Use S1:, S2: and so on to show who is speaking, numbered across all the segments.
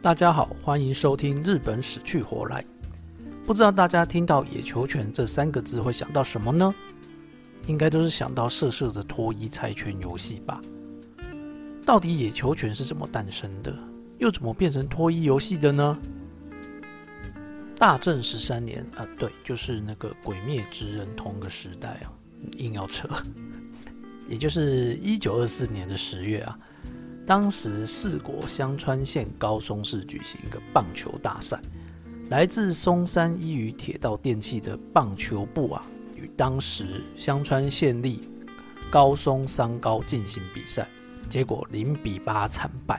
S1: 大家好，欢迎收听《日本死去活来》。不知道大家听到“野球拳”这三个字会想到什么呢？应该都是想到色色的脱衣猜拳游戏吧？到底野球拳是怎么诞生的？又怎么变成脱衣游戏的呢？大正十三年啊，对，就是那个《鬼灭之刃》同个时代啊，硬要扯，也就是一九二四年的十月啊。当时四国香川县高松市举行一个棒球大赛，来自松山一隅铁道电器的棒球部啊，与当时香川县立高松三高进行比赛，结果零比八惨败。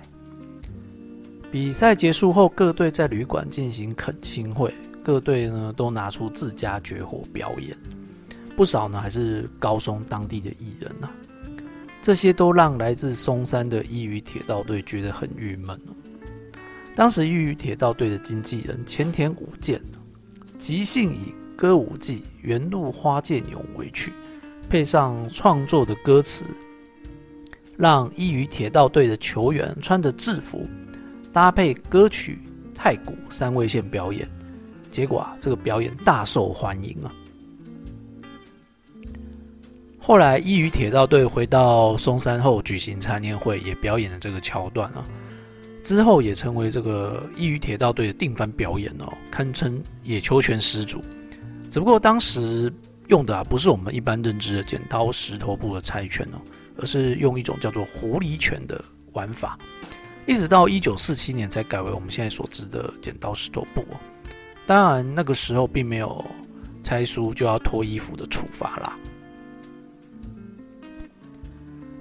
S1: 比赛结束后，各队在旅馆进行恳亲会，各队呢都拿出自家绝活表演，不少呢还是高松当地的艺人呐。这些都让来自松山的伊予铁道队觉得很郁闷当时伊予铁道队的经纪人前田武健即兴以歌舞伎《原路花见勇》为曲，配上创作的歌词，让伊予铁道队的球员穿着制服，搭配歌曲、太鼓三位线表演。结果啊，这个表演大受欢迎啊！后来，伊予铁道队回到松山后举行参念会，也表演了这个桥段啊。之后也成为这个伊予铁道队的定番表演哦，堪称野球拳始祖。只不过当时用的啊，不是我们一般认知的剪刀石头布的猜拳哦，而是用一种叫做狐狸拳的玩法。一直到一九四七年才改为我们现在所知的剪刀石头布哦。当然，那个时候并没有猜输就要脱衣服的处罚啦。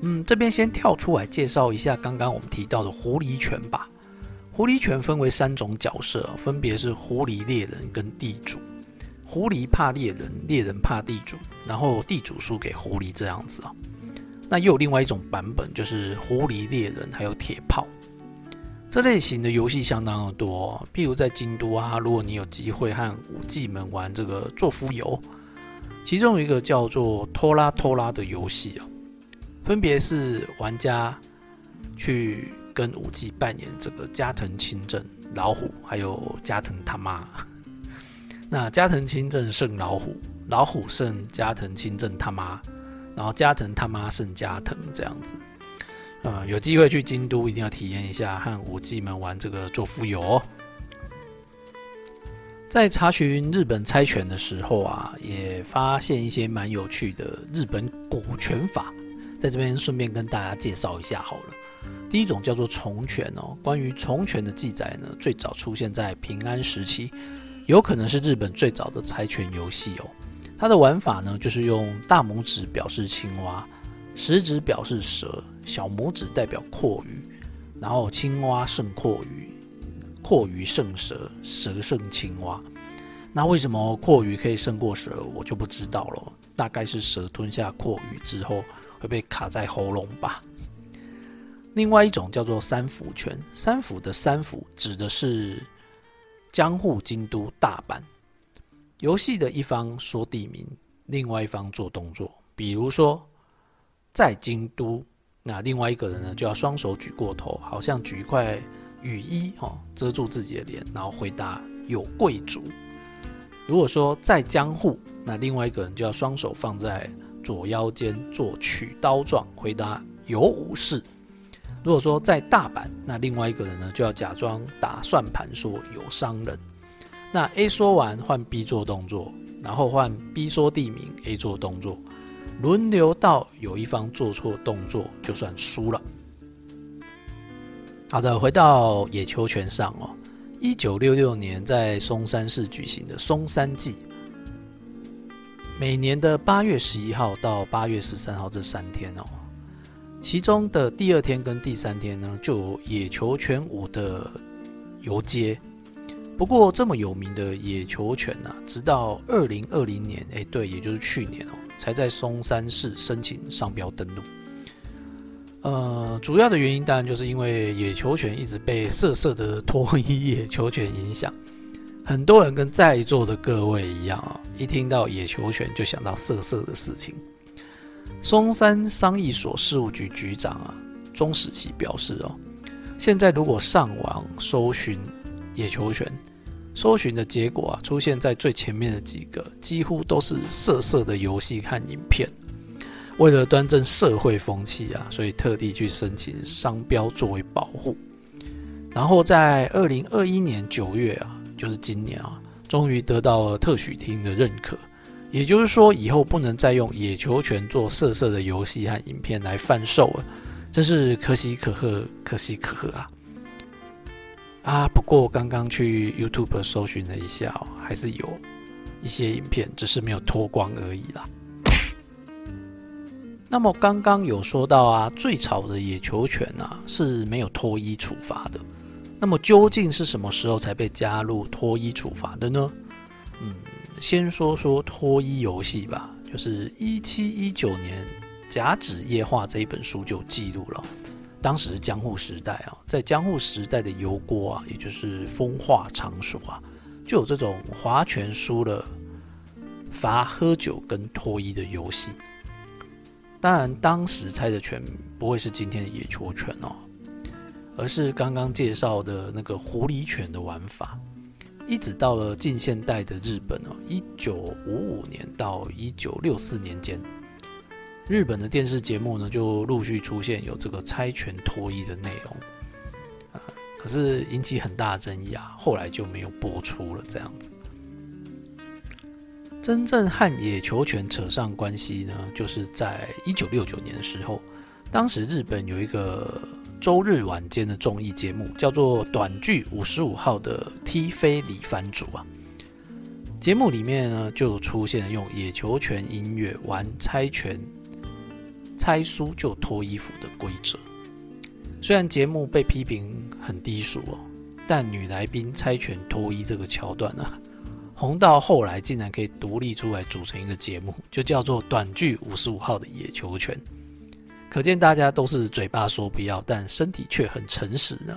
S1: 嗯，这边先跳出来介绍一下刚刚我们提到的狐狸拳吧。狐狸拳分为三种角色，分别是狐狸猎人跟地主。狐狸怕猎人，猎人怕地主，然后地主输给狐狸这样子啊。那又有另外一种版本，就是狐狸猎人还有铁炮。这类型的游戏相当的多，譬如在京都啊，如果你有机会和武技们玩这个做浮游，其中一个叫做拖拉拖拉的游戏啊。分别是玩家去跟武技扮演这个加藤清正老虎，还有加藤他妈。那加藤清正胜老虎，老虎胜加藤清正他妈，然后加藤他妈胜加藤这样子。呃，有机会去京都一定要体验一下和武技们玩这个做浮游。在查询日本猜拳的时候啊，也发现一些蛮有趣的日本古拳法。在这边顺便跟大家介绍一下好了。第一种叫做虫拳哦，关于虫拳的记载呢，最早出现在平安时期，有可能是日本最早的猜拳游戏哦。它的玩法呢，就是用大拇指表示青蛙，食指表示蛇，小拇指代表阔鱼，然后青蛙胜阔鱼，阔鱼胜蛇，蛇胜青蛙。那为什么阔鱼可以胜过蛇，我就不知道了。大概是蛇吞下阔鱼之后。会被卡在喉咙吧。另外一种叫做三府拳，三府的三府指的是江户、京都、大阪。游戏的一方说地名，另外一方做动作。比如说在京都，那另外一个人呢就要双手举过头，好像举一块雨衣哦，遮住自己的脸，然后回答有贵族。如果说在江户，那另外一个人就要双手放在。左腰间做取刀状，回答有武士。如果说在大阪，那另外一个人呢就要假装打算盘，说有商人。那 A 说完换 B 做动作，然后换 B 说地名，A 做动作，轮流到有一方做错动作就算输了。好的，回到野球拳上哦，一九六六年在松山市举行的松山祭。每年的八月十一号到八月十三号这三天哦，其中的第二天跟第三天呢，就有野球拳舞的游街。不过这么有名的野球拳呢，直到二零二零年，哎，对，也就是去年哦，才在松山市申请商标登录。呃，主要的原因当然就是因为野球拳一直被色色的脱衣野球拳影响。很多人跟在座的各位一样啊，一听到野球拳就想到色色的事情。松山商议所事务局局长啊钟史奇表示哦，现在如果上网搜寻野球拳，搜寻的结果啊，出现在最前面的几个，几乎都是色色的游戏和影片。为了端正社会风气啊，所以特地去申请商标作为保护。然后在二零二一年九月啊，就是今年啊，终于得到了特许厅的认可。也就是说，以后不能再用野球拳做色色的游戏和影片来贩售了，真是可喜可贺，可喜可贺啊！啊，不过刚刚去 YouTube 搜寻了一下，还是有一些影片，只是没有脱光而已啦。那么刚刚有说到啊，最吵的野球拳啊是没有脱衣处罚的。那么究竟是什么时候才被加入脱衣处罚的呢？嗯，先说说脱衣游戏吧，就是一七一九年《甲子夜话》这一本书就记录了。当时江户时代啊，在江户时代的油锅啊，也就是风化场所啊，就有这种划拳输了罚喝酒跟脱衣的游戏。当然，当时猜的拳不会是今天的野球拳哦，而是刚刚介绍的那个狐狸犬的玩法。一直到了近现代的日本哦，一九五五年到一九六四年间。日本的电视节目呢，就陆续出现有这个猜拳脱衣的内容，啊，可是引起很大争议啊，后来就没有播出了。这样子，真正和野球拳扯上关系呢，就是在一九六九年的时候，当时日本有一个周日晚间的综艺节目，叫做《短剧五十五号》的踢飞李番主啊，节目里面呢就出现用野球拳音乐玩猜拳。猜输就脱衣服的规则，虽然节目被批评很低俗哦，但女来宾猜拳脱衣这个桥段呢，红到后来竟然可以独立出来组成一个节目，就叫做《短剧五十五号的野球拳》。可见大家都是嘴巴说不要，但身体却很诚实呢。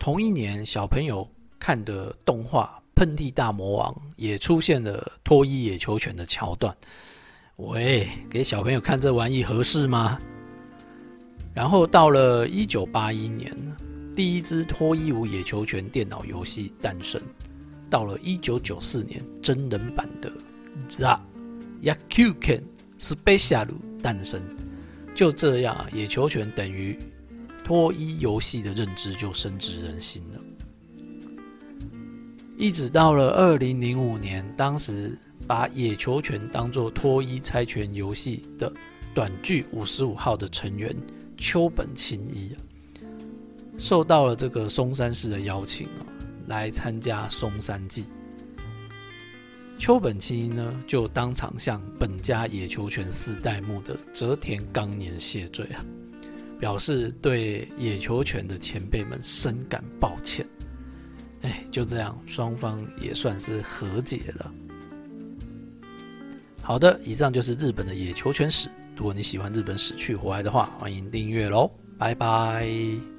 S1: 同一年，小朋友看的动画《喷嚏大魔王》也出现了脱衣野球拳的桥段。喂，给小朋友看这玩意合适吗？然后到了一九八一年，第一支脱衣舞野球拳电脑游戏诞生。到了一九九四年，真人版的 The Yakuken Special 诞生。就这样，野球拳等于脱衣游戏的认知就深植人心了。一直到了二零零五年，当时。把野球拳当作脱衣猜拳游戏的短剧五十五号的成员秋本清一，受到了这个松山市的邀请啊，来参加松山记。秋本清呢，就当场向本家野球拳四代目的泽田刚年谢罪啊，表示对野球拳的前辈们深感抱歉。哎，就这样，双方也算是和解了。好的，以上就是日本的野球拳史。如果你喜欢日本史趣活爱的话，欢迎订阅喽，拜拜。